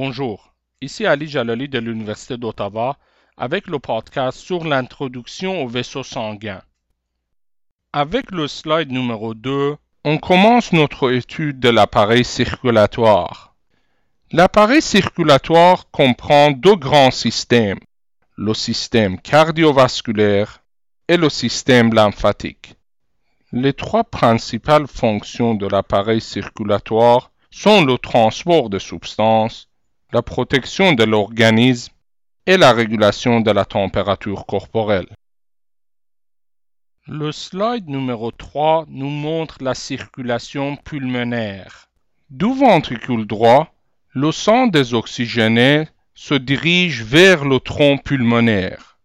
Bonjour, ici Ali Jalali de l'Université d'Ottawa avec le podcast sur l'introduction au vaisseau sanguin. Avec le slide numéro 2, on commence notre étude de l'appareil circulatoire. L'appareil circulatoire comprend deux grands systèmes, le système cardiovasculaire et le système lymphatique. Les trois principales fonctions de l'appareil circulatoire sont le transport de substances, la protection de l'organisme et la régulation de la température corporelle. Le slide numéro 3 nous montre la circulation pulmonaire. Du ventricule droit, le sang désoxygéné se dirige vers le tronc pulmonaire.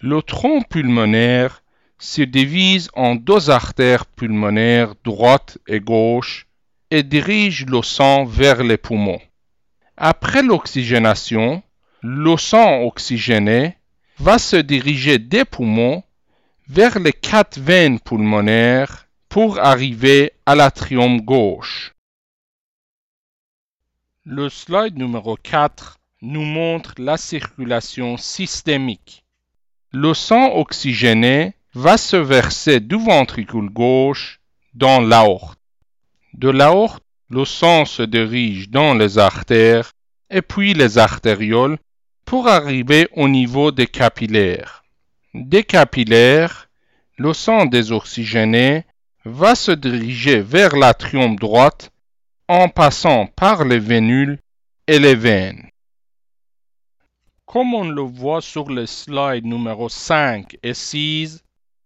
Le tronc pulmonaire se divise en deux artères pulmonaires droite et gauche et dirige le sang vers les poumons. Après l'oxygénation, le sang oxygéné va se diriger des poumons vers les quatre veines pulmonaires pour arriver à l'atrium gauche. Le slide numéro 4 nous montre la circulation systémique. Le sang oxygéné va se verser du ventricule gauche dans l'aorte. De l'aorte, le sang se dirige dans les artères et puis les artérioles pour arriver au niveau des capillaires. Des capillaires, le sang désoxygéné va se diriger vers l'atrium droite en passant par les vénules et les veines. Comme on le voit sur le slide numéro 5 et 6,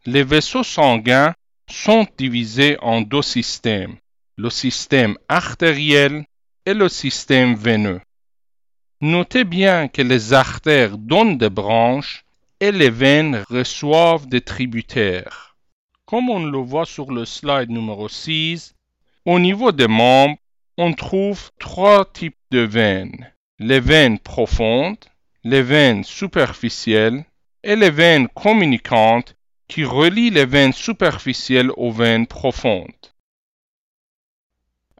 les vaisseaux sanguins sont divisés en deux systèmes, le système artériel et le système veineux. Notez bien que les artères donnent des branches et les veines reçoivent des tributaires. Comme on le voit sur le slide numéro 6, au niveau des membres, on trouve trois types de veines. Les veines profondes, les veines superficielles et les veines communicantes qui relie les veines superficielles aux veines profondes.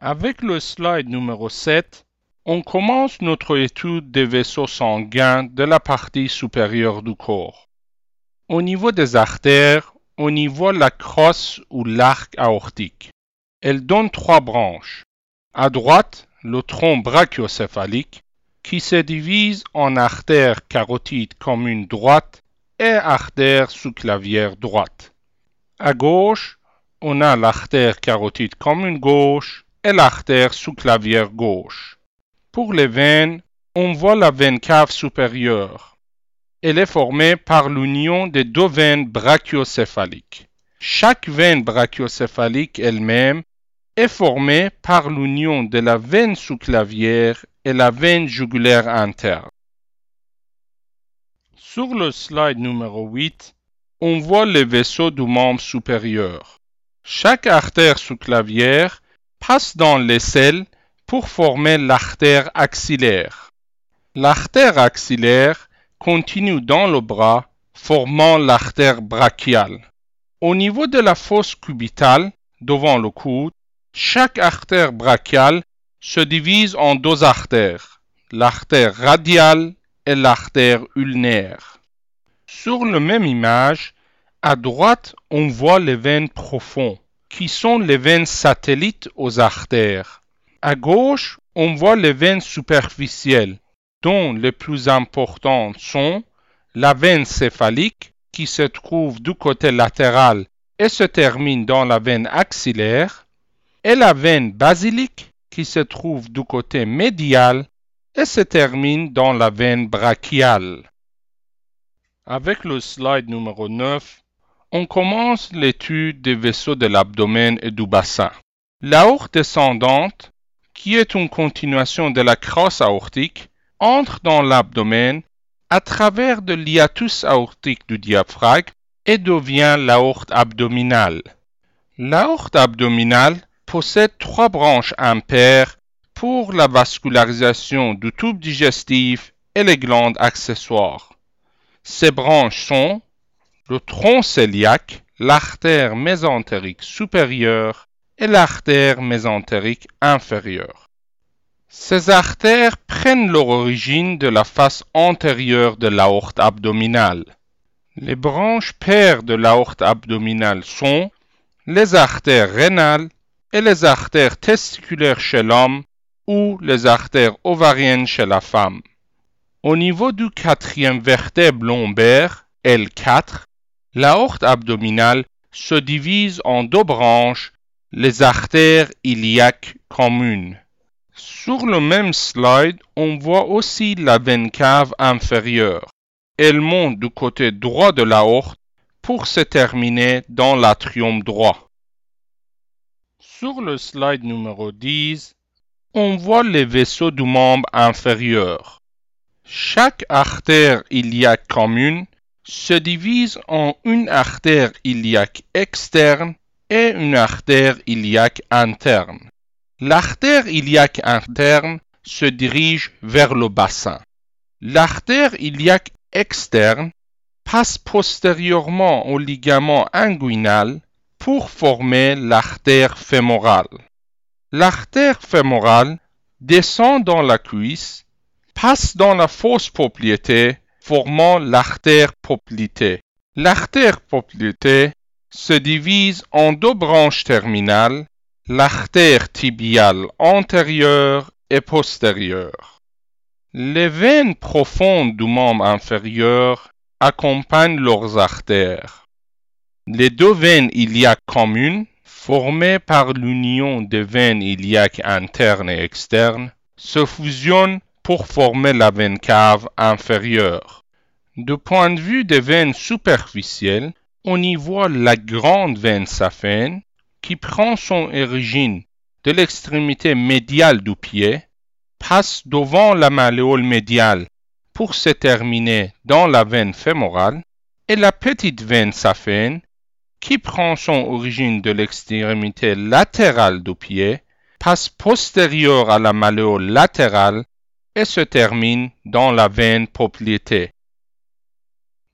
Avec le slide numéro 7, on commence notre étude des vaisseaux sanguins de la partie supérieure du corps. Au niveau des artères, on y voit la crosse ou l'arc aortique. Elle donne trois branches. À droite, le tronc brachiocéphalique, qui se divise en artères carotides communes droite et artère sous-clavière droite. À gauche, on a l'artère carotide commune gauche et l'artère sous-clavière gauche. Pour les veines, on voit la veine cave supérieure. Elle est formée par l'union des deux veines brachiocéphaliques. Chaque veine brachiocéphalique elle-même est formée par l'union de la veine sous-clavière et la veine jugulaire interne. Sur le slide numéro 8, on voit les vaisseaux du membre supérieur. Chaque artère sous-clavière passe dans l'aisselle pour former l'artère axillaire. L'artère axillaire continue dans le bras, formant l'artère brachiale. Au niveau de la fosse cubitale, devant le coude, chaque artère brachiale se divise en deux artères, l'artère radiale et l'artère ulnaire. Sur la même image, à droite, on voit les veines profondes, qui sont les veines satellites aux artères. À gauche, on voit les veines superficielles, dont les plus importantes sont la veine céphalique, qui se trouve du côté latéral et se termine dans la veine axillaire, et la veine basilique, qui se trouve du côté médial et se termine dans la veine brachiale. Avec le slide numéro 9, on commence l'étude des vaisseaux de l'abdomen et du bassin. L'aorte descendante, qui est une continuation de la crosse aortique, entre dans l'abdomen à travers de l'hiatus aortique du diaphragme et devient l'aorte abdominale. L'aorte abdominale possède trois branches impaires pour la vascularisation du tube digestif et les glandes accessoires. Ces branches sont le tronc cœliaque, l'artère mésentérique supérieure et l'artère mésentérique inférieure. Ces artères prennent leur origine de la face antérieure de l'aorte abdominale. Les branches pères de l'aorte abdominale sont les artères rénales et les artères testiculaires chez l'homme ou les artères ovariennes chez la femme. Au niveau du quatrième vertèbre lombaire, L4, l'aorte abdominale se divise en deux branches, les artères iliaques communes. Sur le même slide, on voit aussi la veine cave inférieure. Elle monte du côté droit de l'aorte pour se terminer dans l'atrium droit. Sur le slide numéro 10, on voit les vaisseaux du membre inférieur. Chaque artère iliaque commune se divise en une artère iliaque externe et une artère iliaque interne. L'artère iliaque interne se dirige vers le bassin. L'artère iliaque externe passe postérieurement au ligament inguinal pour former l'artère fémorale. L'artère fémorale descend dans la cuisse, passe dans la fosse poplitée, formant l'artère poplitée. L'artère poplitée se divise en deux branches terminales l'artère tibiale antérieure et postérieure. Les veines profondes du membre inférieur accompagnent leurs artères. Les deux veines iliaques communes, formées par l'union des veines iliaques internes et externes, se fusionnent pour former la veine cave inférieure. Du point de vue des veines superficielles, on y voit la grande veine saphène qui prend son origine de l'extrémité médiale du pied, passe devant la malléole médiale pour se terminer dans la veine fémorale, et la petite veine saphène, qui prend son origine de l'extrémité latérale du pied, passe postérieure à la malléole latérale et se termine dans la veine poplitée.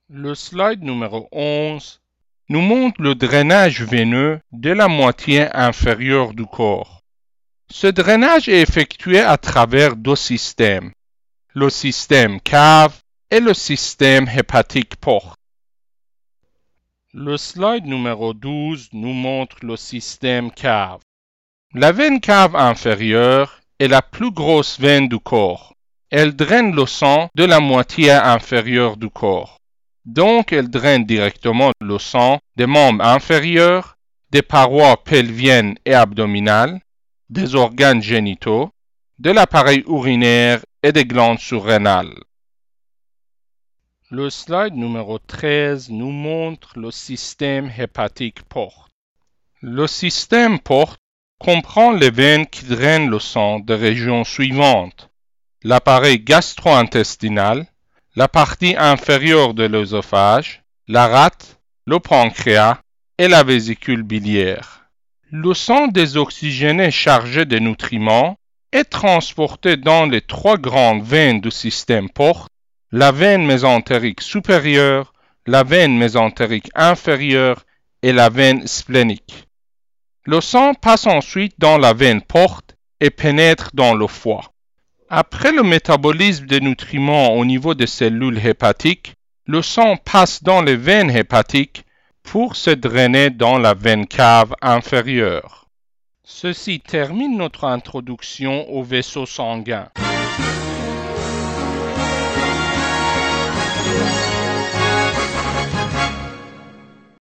Le slide numéro 11 nous montre le drainage veineux de la moitié inférieure du corps. Ce drainage est effectué à travers deux systèmes, le système cave et le système hépatique porte. Le slide numéro 12 nous montre le système cave. La veine cave inférieure la plus grosse veine du corps. Elle draine le sang de la moitié inférieure du corps. Donc, elle draine directement le sang des membres inférieurs, des parois pelviennes et abdominales, des organes génitaux, de l'appareil urinaire et des glandes surrénales. Le slide numéro 13 nous montre le système hépatique porte. Le système porte comprend les veines qui drainent le sang des régions suivantes. L'appareil gastro-intestinal, la partie inférieure de l'œsophage, la rate, le pancréas et la vésicule biliaire. Le sang désoxygéné chargé de nutriments est transporté dans les trois grandes veines du système porte, la veine mésentérique supérieure, la veine mésentérique inférieure et la veine splénique. Le sang passe ensuite dans la veine porte et pénètre dans le foie. Après le métabolisme des nutriments au niveau des cellules hépatiques, le sang passe dans les veines hépatiques pour se drainer dans la veine cave inférieure. Ceci termine notre introduction au vaisseau sanguin.